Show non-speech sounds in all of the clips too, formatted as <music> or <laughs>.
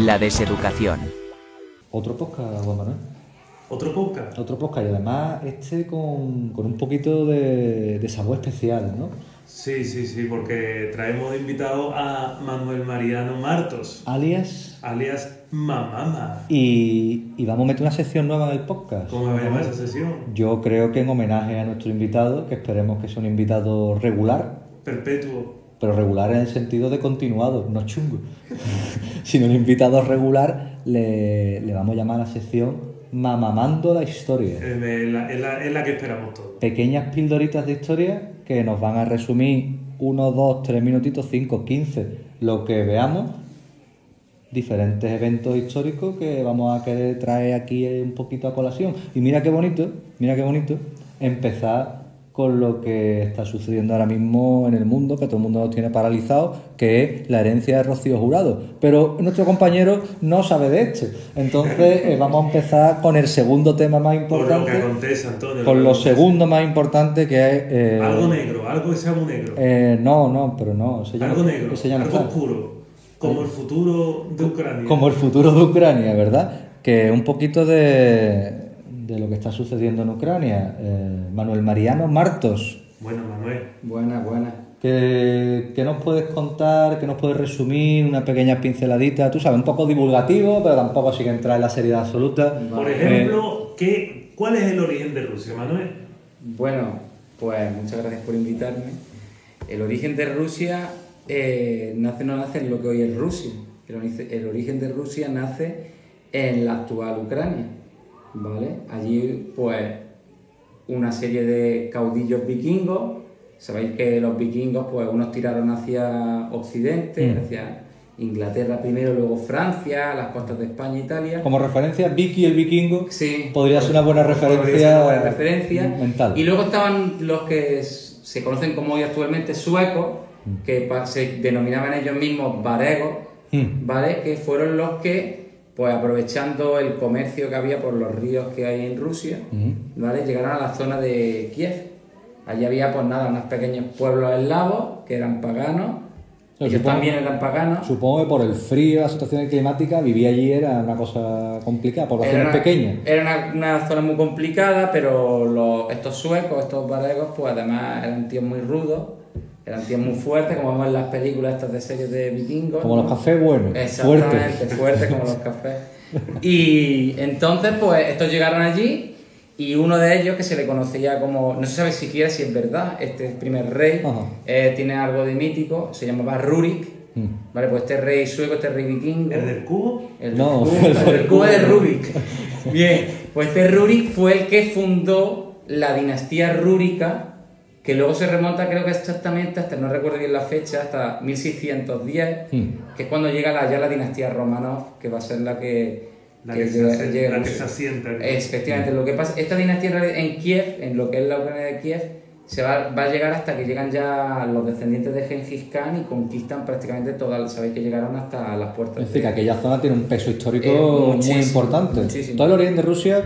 La deseducación. Otro podcast, Juan Manuel. Otro podcast. Otro podcast y además este con, con un poquito de, de sabor especial, ¿no? Sí, sí, sí, porque traemos de invitado a Manuel Mariano Martos, Alias. alias Mamama. Y, y vamos a meter una sección nueva en el podcast. ¿Cómo se llama esa sesión? Yo creo que en homenaje a nuestro invitado, que esperemos que sea un invitado regular, Perpetuo. Pero regular en el sentido de continuado, no chungo. <laughs> sino un invitado regular, le, le vamos a llamar a la sección Mamamando la historia. Es la, es la- es la que esperamos todos. Pequeñas pildoritas de historia que nos van a resumir uno, dos, tres minutitos, cinco, quince, lo que veamos. Diferentes eventos históricos que vamos a querer traer aquí un poquito a colación. Y mira qué bonito, mira qué bonito empezar con lo que está sucediendo ahora mismo en el mundo, que todo el mundo nos tiene paralizado, que es la herencia de Rocío Jurado. Pero nuestro compañero no sabe de este. Entonces eh, vamos a empezar con el segundo tema más Por lo que importante acontece, Antonio. con lo segundo más importante que es... eh, Algo negro, algo que sea muy negro. eh, no, no, pero no. ese ya algo no- negro, ese ya no algo está. oscuro. Como el futuro de Ucrania. Como el futuro de Ucrania, ¿verdad? Que un poquito de, de lo que está sucediendo en Ucrania. Eh, Manuel Mariano Martos, Bueno, Manuel. Buena, buena. ¿qué, qué nos puedes contar? ¿Qué nos puedes resumir? Una pequeña pinceladita, tú sabes, un poco divulgativo, pero tampoco sin entrar en la seriedad absoluta. Por Eh, ejemplo, ¿qué, ¿cuál es el origen de Rusia, Manuel? Bueno, pues muchas gracias por invitarme. El origen de Rusia eh, nace no nace en lo que hoy es Rusia. El origen de Rusia nace en la actual Ucrania. ¿Vale? Allí, pues, una serie de caudillos vikingos. Sabéis que los vikingos, pues, unos tiraron hacia Occidente, Mm. hacia Inglaterra primero, luego Francia, las costas de España e Italia. como referencia, Vicky el vikingo Sí. podría ser una buena Podría ser referencia, una buena referencia. mental. Y luego estaban los que se conocen como hoy actualmente suecos, que pa- se denominaban ellos mismos varegos, Mm. ¿vale? Que fueron los que, pues aprovechando el comercio que había por los ríos que hay en Rusia, Ujú. ¿vale? Llegaron a la zona de Kiev. Allí había, pues nada, unos pequeños pueblos eslavos que eran paganos. Yo Ellos supongo- también eran paganos. Supongo que por el frío, la situación climática, vivir allí era una cosa complicada, poblaciones Era una, pequeñas. Era una, una zona muy complicada, pero los- estos suecos, estos varegos, pues además eran tíos muy rudos, eran tíos muy fuertes, como vemos en las películas estas de series de vikingos. Como ¿no? los cafés buenos, Exactamente, fuertes. fuertes como los <laughs> cafés. Y entonces, pues estos llegaron allí y uno de ellos, que se le conocía como, no se sabe siquiera si es verdad, este primer rey, eh, tiene algo de mítico, se llamaba Rurik. Mm. Vale, pues este rey sueco, este rey vikingo. ¿El del cubo? El No, cubo, el del el cubo de Rubik. Bien, pues este Rurik fue el que fundó la dinastía rúrica, que luego se remonta, creo que exactamente hasta, no recuerdo bien la fecha, hasta 1610, Hmm. que es cuando llega la, ya la dinastía Romanov, que va a ser la que. La que se hace- llegue a la que se asienta. Efectivamente, lo que pasa, esta dinastía en Kiev, en lo que es la Ucrania de Kiev, se va, va a llegar hasta que llegan ya los descendientes de Genghis Khan y conquistan prácticamente todas, sabéis que llegaron hasta las puertas. Es decir, que aquella zona tiene un peso histórico Eh, muy importante. muchísimo. Todo el origen de Rusia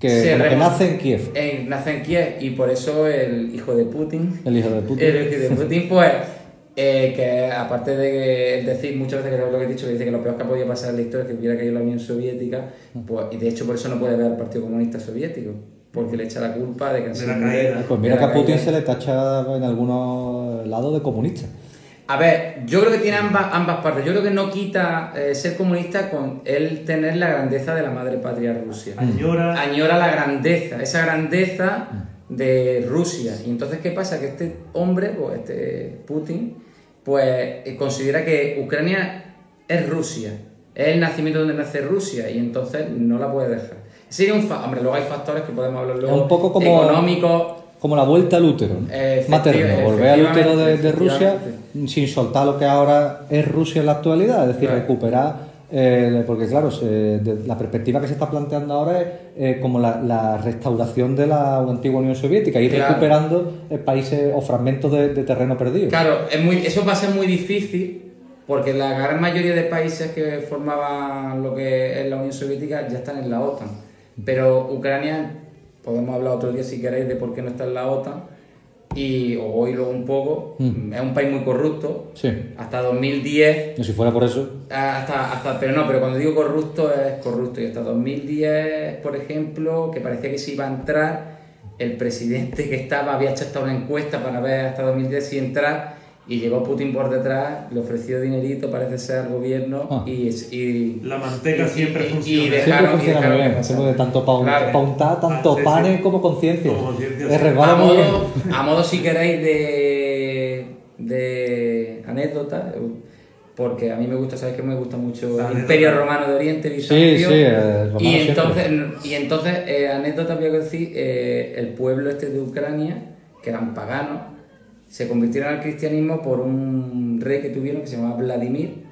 que, Se que nace en Kiev, Eh, nace en Kiev y por eso el hijo de Putin, el hijo de Putin. el hijo de Putin, pues, eh, que aparte de que- decir muchas veces que es lo que he dicho, que dice que lo peor que ha podido pasar en la historia es que hubiera caído la Unión Soviética, pues, y de hecho por eso no puede ver al Partido Comunista Soviético, porque le echa la culpa de que De la caída. Pues mira que a Putin caída. se le tacha en algunos lados de comunista. A ver, yo creo que tiene ambas, ambas partes. Yo creo que no quita eh, ser comunista con él tener la grandeza de la madre patria Rusia. Añora. Añora la grandeza, esa grandeza de Rusia. Y entonces, ¿qué pasa? Que este hombre, pues este Putin, pues eh, considera que Ucrania es Rusia. Es el nacimiento donde nace Rusia y entonces no la puede dejar. Sería un fa hombre, luego hay factores que podemos hablar luego Es un poco como- económicos, Como la vuelta al útero, ¿no? Efecti- materno, volver al útero de, Rusia efectivamente. Sin soltar lo que ahora es Rusia en la actualidad, es decir, Claro. recuperar, eh, porque claro, se- de- la perspectiva que se está planteando ahora es eh, como la, la restauración de la antigua Unión Soviética, ir Claro. recuperando eh, países o fragmentos de, de terreno perdido. Claro, es muy, eso va a ser muy difícil porque la gran mayoría de países que formaban lo que es la Unión Soviética ya están en la OTAN. Pero Ucrania, podemos hablar otro día si queréis de por qué no está en la OTAN, y o oírlo un poco. Mm. Es un país muy corrupto. Sí. Hasta 2010 Y si fuera por eso, hasta, hasta, pero no, pero cuando digo corrupto es corrupto. Y hasta 2010, por ejemplo, que parecía que se iba a entrar, el presidente que estaba había hecho hasta una encuesta para ver hasta 2010 si entrar, y llegó Putin por detrás, le ofreció dinerito, parece ser al gobierno, Ah. y, y- La manteca y- siempre y- y funciona. dejaron- siempre y funciona muy bien. Siempre de tanto Claro. pauntar, tanto Ah, sí, panes sí. como conciencia. Sí. a, modo, a modo, si queréis, de, de anécdota, porque a mí me gusta, sabéis que me gusta mucho el. Imperio Romano de Oriente, Sí, Bizancio. sí, romano y entonces, y entonces eh, anécdota voy a decir, eh, el pueblo este de Ucrania, que eran paganos, se convirtieron al cristianismo por un rey que tuvieron que se llamaba Vladimir.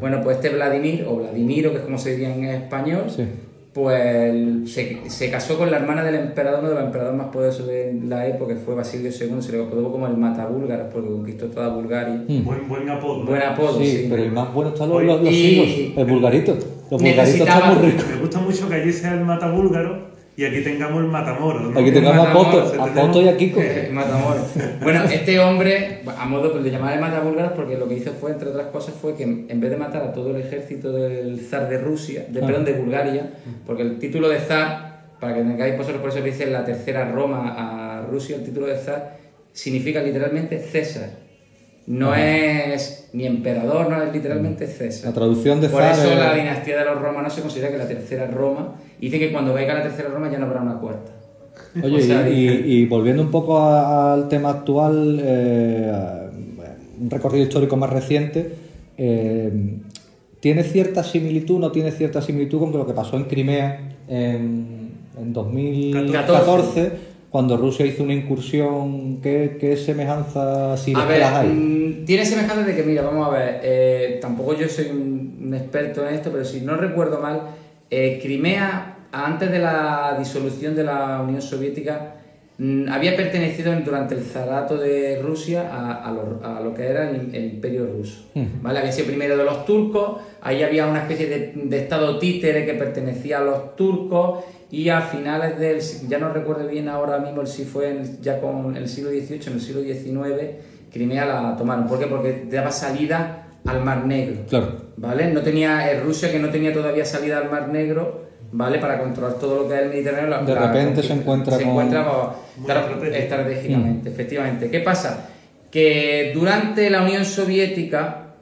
Bueno, pues este Vladimir, o Vladimiro, que es como se diría en español, Sí. pues se, se casó con la hermana del emperador, uno de los emperadores más poderosos de la época, que fue Basilio II, se le apodó como el matabúlgaros, porque conquistó toda Bulgaria. Mm. Buen, buen apodo. ¿eh? Buen apodo, Sí, sí. pero el más bueno están los, los, los y- el vulgarito. Los Necesitaba- están muy ricos. Me gusta mucho que allí sea el matabúlgaro y aquí tengamos el matamoro. ¿no? Aquí tengamos a Matamoros, Poto, a Poto y a Kiko. Eh, <laughs> Matamoros. Bueno, este hombre, a modo de llamar de matabúlgaros, porque lo que hizo fue, entre otras cosas, fue que en vez de matar a todo el ejército del zar de Rusia, de, Ah. perdón, de Bulgaria, porque el título de zar, para que tengáis vosotros, por eso dice la tercera Roma a Rusia, el título de zar significa literalmente César. No es ni emperador, no es literalmente César. La traducción de Por eso es- la dinastía de los romanos se considera que la tercera Roma. Y dice que cuando caiga la tercera Roma ya no habrá una cuarta. Oye, <laughs> O sea, y, dice- y- y volviendo un poco al tema actual, eh, un recorrido histórico más reciente, eh, ¿tiene cierta similitud no tiene cierta similitud con lo que pasó en Crimea en, en 2014, cuando Rusia hizo una incursión? ¿Qué, qué semejanza si A ver, hay? mm, tiene semejanza de que, mira, vamos a ver, eh, tampoco yo soy un, un experto en esto, pero si no recuerdo mal, eh, Crimea, antes de la disolución de la Unión Soviética, mm, había pertenecido durante el zarato de Rusia a, a lo, a lo que era el, el imperio ruso. ¿vale? Había sido primero de los turcos, ahí había una especie de, de estado títere que pertenecía a los turcos y a finales del, ya no recuerdo bien ahora mismo si fue en- ya con el siglo XVIII, en el siglo XIX, Crimea la tomaron. ¿Por qué? Porque daba salida al Mar Negro. Claro. ¿Vale? No tenía, eh, Rusia que no tenía todavía salida al Mar Negro, ¿vale? Para controlar todo lo que es el Mediterráneo. la- De la repente se conquista. encuentra se con- encuentra estratégico. estratégicamente, efectivamente. ¿Qué pasa? Que durante la Unión Soviética,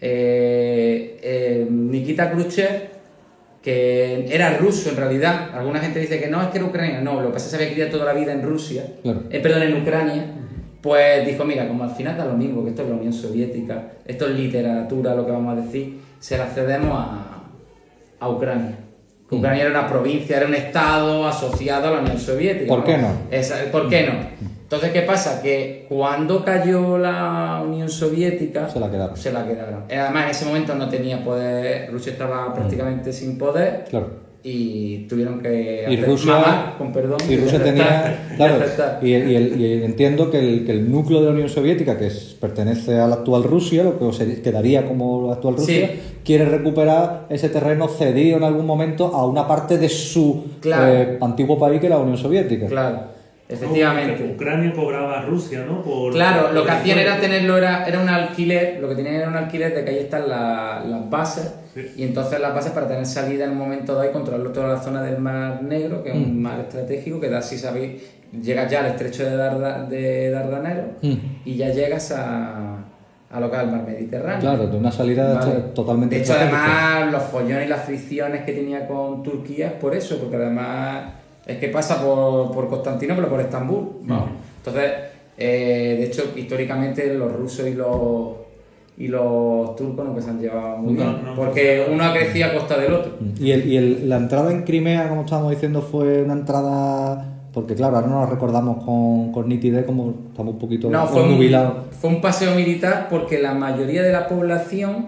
eh, eh, Nikita Khrushchev, que era ruso en realidad, alguna gente dice que no, es que era ucraniano, no, lo que pasa es que se había criado toda la vida en Rusia, Claro. eh, perdón, en Ucrania, pues dijo, mira, como al final da lo mismo, que esto es la Unión Soviética, esto es literatura, lo que vamos a decir, se la cedemos a, a Ucrania. Que Ucrania era una provincia, era un estado asociado a la Unión Soviética. ¿Por qué no? Esa- ¿Por qué no? Entonces, ¿qué pasa? Que cuando cayó la Unión Soviética, Se la quedaron. se la quedaron. Eh, Además, en ese momento no tenía poder, Rusia estaba prácticamente sin poder Claro. y tuvieron que Y hacer Rusia, mamar, con perdón, y Rusia aceptar- tenía, claro, y, y el- y entiendo que el, que el núcleo de la Unión Soviética, que es- pertenece a la actual Rusia, lo que se quedaría como la actual Rusia, Sí. quiere recuperar ese terreno cedido en algún momento a una parte de su Claro. eh, antiguo país, que es la Unión Soviética. Claro, efectivamente. No, Ucrania cobraba a Rusia, ¿no? Por, Claro, lo que hacían era tenerlo, era, era un alquiler, lo que tenían era un alquiler de que ahí están la- las bases, Sí. y entonces las bases para tener salida en un momento dado y controlar toda la zona del Mar Negro, que es un mar estratégico, que da, si sabéis, llegas ya al estrecho de, Darda- de Dardanelo Mm. y ya llegas a, a lo que es el mar Mediterráneo. Claro, de una salida Vale. totalmente De hecho, estratégica. además, los follones y las fricciones que tenía con Turquía es por eso, porque además es que pasa por, por Constantinopla, por Estambul. vamos. Entonces, eh, de hecho, históricamente los rusos y los, y los turcos nunca se han llevado muy No, bien, no, porque no. uno ha crecido a costa del otro. Y, el, y el- la entrada en Crimea, como estábamos diciendo, fue una entrada. Porque, claro, ahora no nos recordamos con, con nitidez, como estamos un poquito No, fue un, fue un paseo militar porque la mayoría de la población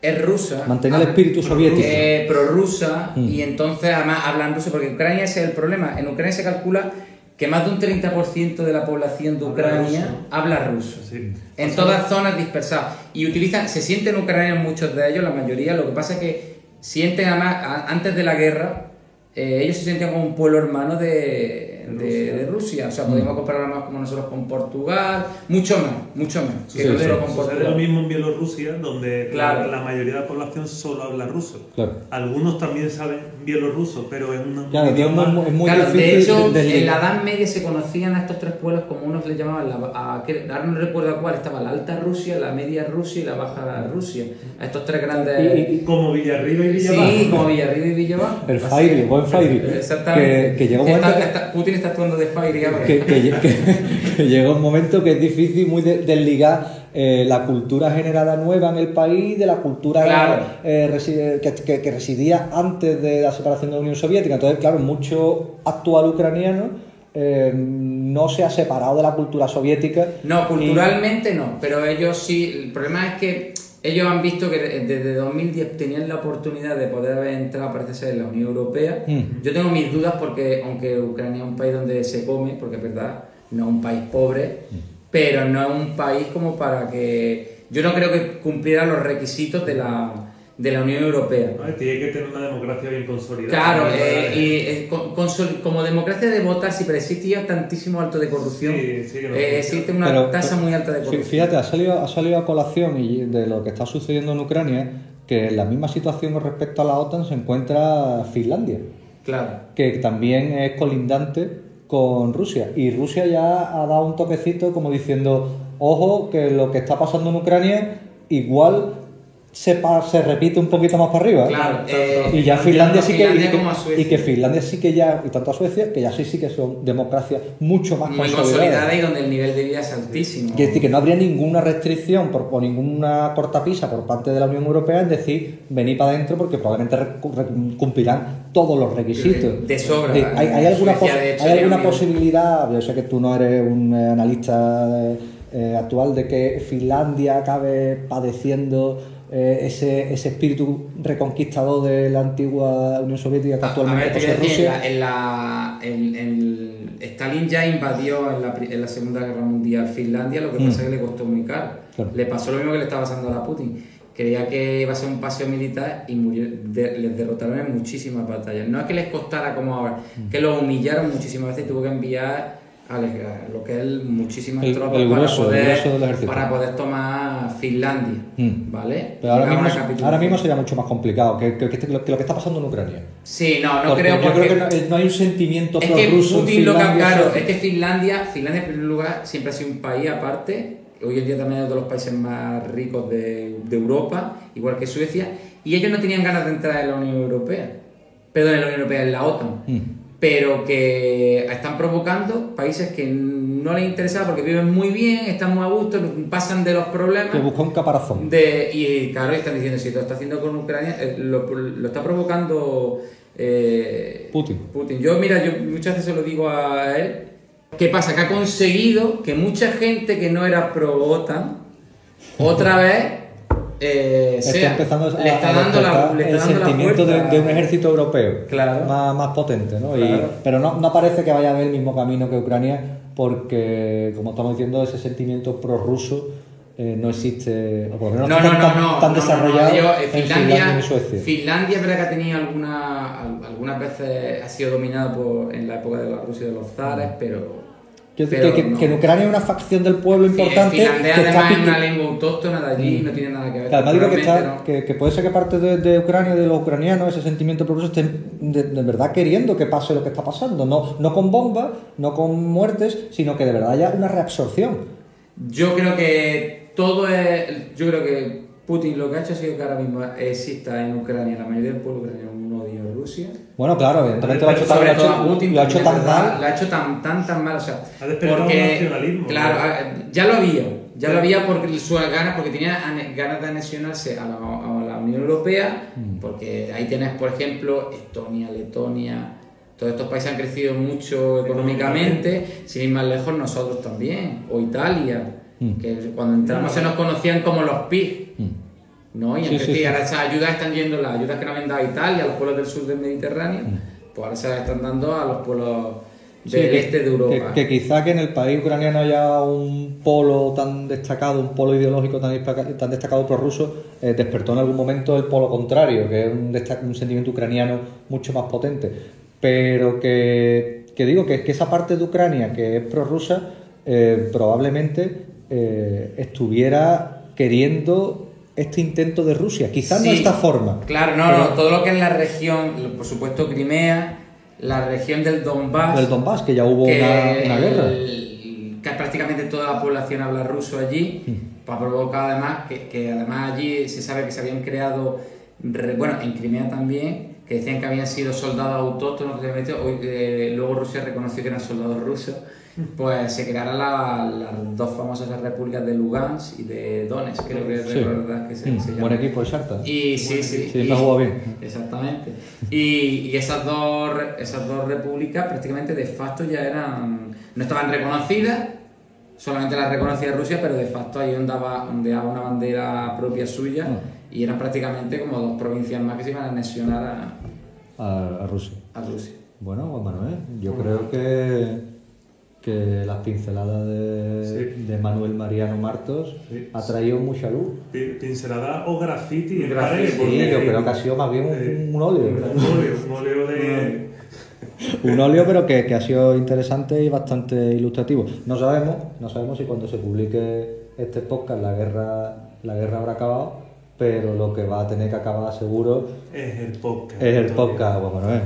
es rusa. Mantenía el Ah, espíritu soviético. eh, prorrusa Mm. y entonces además hablan ruso porque Ucrania ese es el problema. En Ucrania se calcula que más de un 30% de la población de Habla Ucrania ruso. habla ruso. Sí. En todas zonas dispersadas. Y utilizan, se sienten ucranianos muchos de ellos, la mayoría. Lo que pasa es que sienten además, a- antes de la guerra, eh, ellos se sentían como un pueblo hermano de, de, de Rusia. O sea, podemos comparar más como nosotros con Portugal, mucho más, mucho más. Que Sí, sí. con Sucede lo Portugal. mismo en Bielorrusia, donde Claro. la, la mayoría de la población solo habla ruso. Claro. Algunos también saben bielorruso, pero es un Claro, idioma... muy, es muy Claro, difícil de hecho, de- de- en la Edad Media se conocían a estos tres pueblos como unos le llamaban, la, a, que- ahora no recuerdo a cuál, estaba la Alta Rusia, la Media Rusia y la Baja Rusia. A estos tres grandes... Y- y- Como Villarriba y Villabajo. Sí, como Villarriba y Villabajo. El Fairy, buen Fairy. Exactamente. Que- que llega un Está- momento que- está- Putin está actuando de Fairy ahora. que, que, que- <laughs> que llega un momento que es difícil muy de- desligar eh, la cultura generada nueva en el país de la cultura Claro. eh, que, que- que residía antes de la separación de la Unión Soviética. Entonces, claro, mucho actual ucraniano eh, no se ha separado de la cultura soviética. No, y- culturalmente no, pero ellos sí. El problema es que ellos han visto que desde 2010 tenían la oportunidad de poder haber entrado, parece ser, en la Unión Europea. Mm. Yo tengo mis dudas porque, aunque Ucrania es un país donde se come, porque es verdad, no es un país pobre, pero no es un país como para que. Yo no creo que cumpliera los requisitos de la, de la Unión Europea. Tiene que tener una democracia bien consolidada. Claro, eh, y eh, con- consol- como democracia de votar, sí, pero existía tantísimo alto de corrupción. Sí, sí que no Eh, existe una Pero- tasa muy alta de corrupción. Fíjate, ha salido, ha salido a colación y de lo que está sucediendo en Ucrania que en la misma situación con respecto a la OTAN se encuentra Finlandia. Claro. que también es colindante con Rusia. Y Rusia ya ha dado un toquecito como diciendo, ojo, que lo que está pasando en Ucrania igual se, pa- se repite un poquito más para arriba. ¿eh? Claro, eh, y ya Finlandia sí que, Finlandia y que- como a Suecia. y que Finlandia sí que ya, y tanto a Suecia, que ya sí, sí que son democracias mucho más muy consolidadas. consolidada y donde el nivel de vida es altísimo. Quiere decir que no habría ninguna restricción por, o ninguna cortapisa por parte de la Unión Europea en decir venid para adentro porque probablemente cumplirán todos los requisitos. De sobra. Sí, ¿Hay, hay alguna, Suecia, pos- de hecho, hay alguna posibilidad, yo sé que tú no eres un eh, analista eh, eh, actual, de que Finlandia acabe padeciendo eh, ese, ese espíritu reconquistador de la antigua Unión Soviética que actualmente posee en Rusia? la, en la- en- Stalin ya invadió en la, en la Segunda Guerra Mundial Finlandia, lo que pasa es que le costó muy caro. Claro. Le pasó lo mismo que le estaba pasando a la Putin. Creía que iba a ser un paseo militar y murió- de- les derrotaron en muchísimas batallas. No es que les costara como ahora, Mm. que los humillaron muchísimas veces y tuvo que enviar lo que es muchísimas El- tropas el para, grueso, poder, para poder tomar Finlandia. Mm. ¿Vale? Pero ahora mismo, ahora sería mucho más complicado que, que- que lo, que lo que está pasando en Ucrania. Sí, no, no Porque creo yo porque... creo que no, no hay un sentimiento Es que en Putin lo que Finlandia, claro, es que Finlandia, Finlandia en primer lugar siempre ha sido un país aparte, hoy en día también es uno de los países más ricos de, de Europa, igual que Suecia, y ellos no tenían ganas de entrar en la Unión Europea, perdón, en la Unión Europea, en la OTAN, Mm. Pero que están provocando países que no les interesa porque viven muy bien, están muy a gusto, pasan de los problemas. Que busca un caparazón. De, y claro, están diciendo, si lo está haciendo con Ucrania, eh, lo, lo está provocando eh, Putin. Putin. Yo, mira, yo muchas veces se lo digo a él. ¿Qué pasa? Que ha conseguido que mucha gente que no era pro OTAN, otra vez, eh, Está sea, empezando a, le está a dando la, despertar le está el dando la sentimiento de, un ejército europeo Claro. más, más potente, ¿no? Y- pero no, no parece que vaya a ver el mismo camino que Ucrania porque, como estamos diciendo, ese sentimiento prorruso eh, no existe, o por lo menos No, no no, tan, no, desarrollado yo, eh, en Finlandia, Finlandia Suecia. Finlandia es verdad que ha tenido alguna, al- algunas veces ha sido dominada por, en la época de la Rusia de los zares, pero... Que, que- no. que en Ucrania hay una facción del pueblo importante que está además es una lengua autóctona de allí, no tiene nada que ver. Además digo que, está, ¿no? que, puede ser que parte de, de Ucrania, de los ucranianos, ese sentimiento prorruso, estén de, de verdad queriendo que pase lo que está pasando. No, no con bombas, no con muertes, sino que de verdad haya una reabsorción. Yo creo que todo es. Yo creo que Putin lo que ha hecho ha sido que ahora mismo exista en Ucrania, la mayoría del pueblo ucraniano, un odio a Rusia. Bueno, claro, evidentemente lo ha hecho, tan- ha todo hecho- a Putin, lo ha hecho también, tan mal. Lo ha hecho tan, tan, tan mal. O sea, Ha despertado porque, un nacionalismo, Claro, ¿no? a- ya lo había. Ya lo había porque sus ganas, porque tenía ganas de anexionarse a la, a la Unión Europea, Mm. porque ahí tienes, por ejemplo, Estonia, Letonia, todos estos países han crecido mucho económicamente, sin ir más lejos nosotros también, o Italia, Mm. que cuando entramos se nos conocían como los PIG. ¿No? Y Sí, entonces sí, ahora esas ayudas están yendo, las ayudas que nos habían dado a Italia, a los pueblos del sur del Mediterráneo, Mm. pues ahora se las están dando a los pueblos del que- este de Europa. Que, que quizá que en el país ucraniano haya un polo tan destacado, un polo ideológico tan, destaca- tan destacado prorruso, eh, despertó en algún momento el polo contrario, que es un, un sentimiento ucraniano mucho más potente. Pero que, que digo que, que esa parte de Ucrania que es prorrusa eh, probablemente eh, estuviera queriendo este intento de Rusia, quizás no Sí. esta forma. Claro, no, pero- no, todo lo que es la región, por supuesto Crimea, la región del Donbass, del Donbass, que ya hubo que, una, una guerra. el- que prácticamente toda la población habla ruso allí, pues ha provocado además que, que además allí se sabe que se habían creado, re- bueno, en Crimea también, que decían que habían sido soldados autóctonos, que se metió, hoy, eh, luego Rusia reconoció que eran soldados rusos, pues se crearon la- las dos famosas repúblicas de Lugansk y de Donetsk, creo que Sí. recordar que se, Mm, se buen equipo el Shakhtar. Y sí, sí. Sí, y- jugado bien. Exactamente. Y, y esas, dos, esas dos repúblicas prácticamente de facto ya eran. no estaban reconocidas, solamente las reconocía Rusia, pero de facto ahí ondeaba, ondeaba una bandera propia suya Ah. Y eran prácticamente como dos provincias más que se iban a anexionar a, a, a Rusia. a Rusia. Bueno, Juan Manuel, yo creo que, que las pinceladas de, Sí. de Manuel Mariano Martos Sí. ha traído mucha luz. Pi- Pincelada o graffiti en Graffiti, pared, Sí, porque- yo creo que ha sido más bien eh, un, un óleo. Un óleo, un óleo de. <laughs> Un óleo, pero que, que ha sido interesante y bastante ilustrativo. No sabemos, no sabemos si cuando se publique este podcast la guerra, la guerra habrá acabado, pero lo que va a tener que acabar seguro Es el podcast. es el podcast, Juan Manuel.